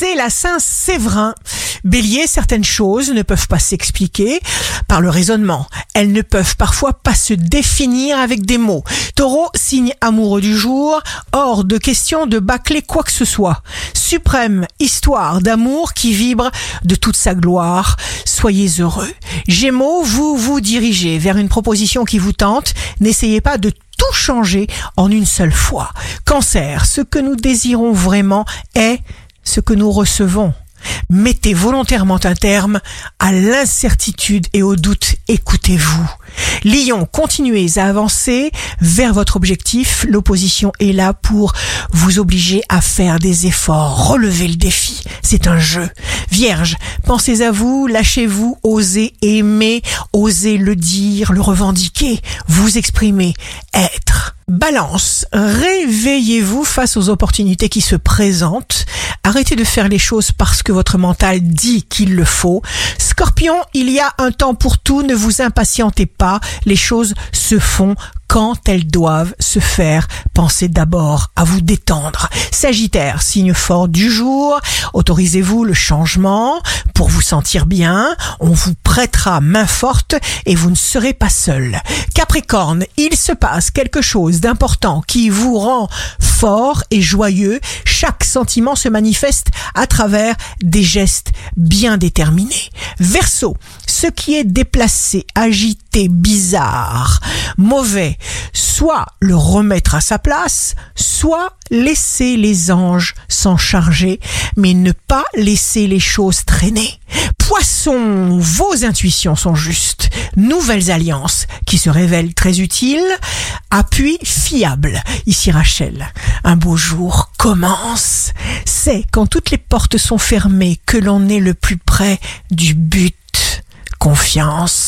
c'est la Saint-Séverin. Bélier, certaines choses ne peuvent pas s'expliquer par le raisonnement. Elles ne peuvent parfois pas se définir avec des mots. Taureau, signe amoureux du jour, hors de question de bâcler quoi que ce soit. Suprême histoire d'amour qui vibre de toute sa gloire. Soyez heureux. Gémeaux, vous vous dirigez vers une proposition qui vous tente. N'essayez pas de tout changer en une seule fois. Cancer, ce que nous désirons vraiment est ce que nous recevons. Mettez volontairement un terme à l'incertitude et au doute. Écoutez-vous. Lion, continuez à avancer vers votre objectif. L'opposition est là pour vous obliger à faire des efforts. Relevez le défi. C'est un jeu. Vierge, pensez à vous, lâchez-vous, osez aimer, osez le dire, le revendiquer, vous exprimer, être. Balance, réveillez-vous face aux opportunités qui se présentent. Arrêtez de faire les choses parce que votre mental dit qu'il le faut. Scorpion, il y a un temps pour tout, ne vous impatientez pas, les choses se font quand elles doivent se faire. Pensez d'abord à vous détendre. Sagittaire, signe fort du jour, autorisez-vous le changement pour vous sentir bien, on vous prêtera main forte et vous ne serez pas seul. Capricorne, il se passe quelque chose d'important qui vous rend fort et joyeux. Chaque sentiment se manifeste à travers des gestes bien déterminés. Verseau, ce qui est déplacé, agité, bizarre, mauvais, soit le remettre à sa place, soit laisser les anges s'en charger, mais ne pas laisser les choses traîner. Poisson, vos intuitions sont justes. Nouvelles alliances qui se révèlent très utiles. Appui fiable. Ici Rachel. Un beau jour commence. C'est quand toutes les portes sont fermées que l'on est le plus près du but. Confiance.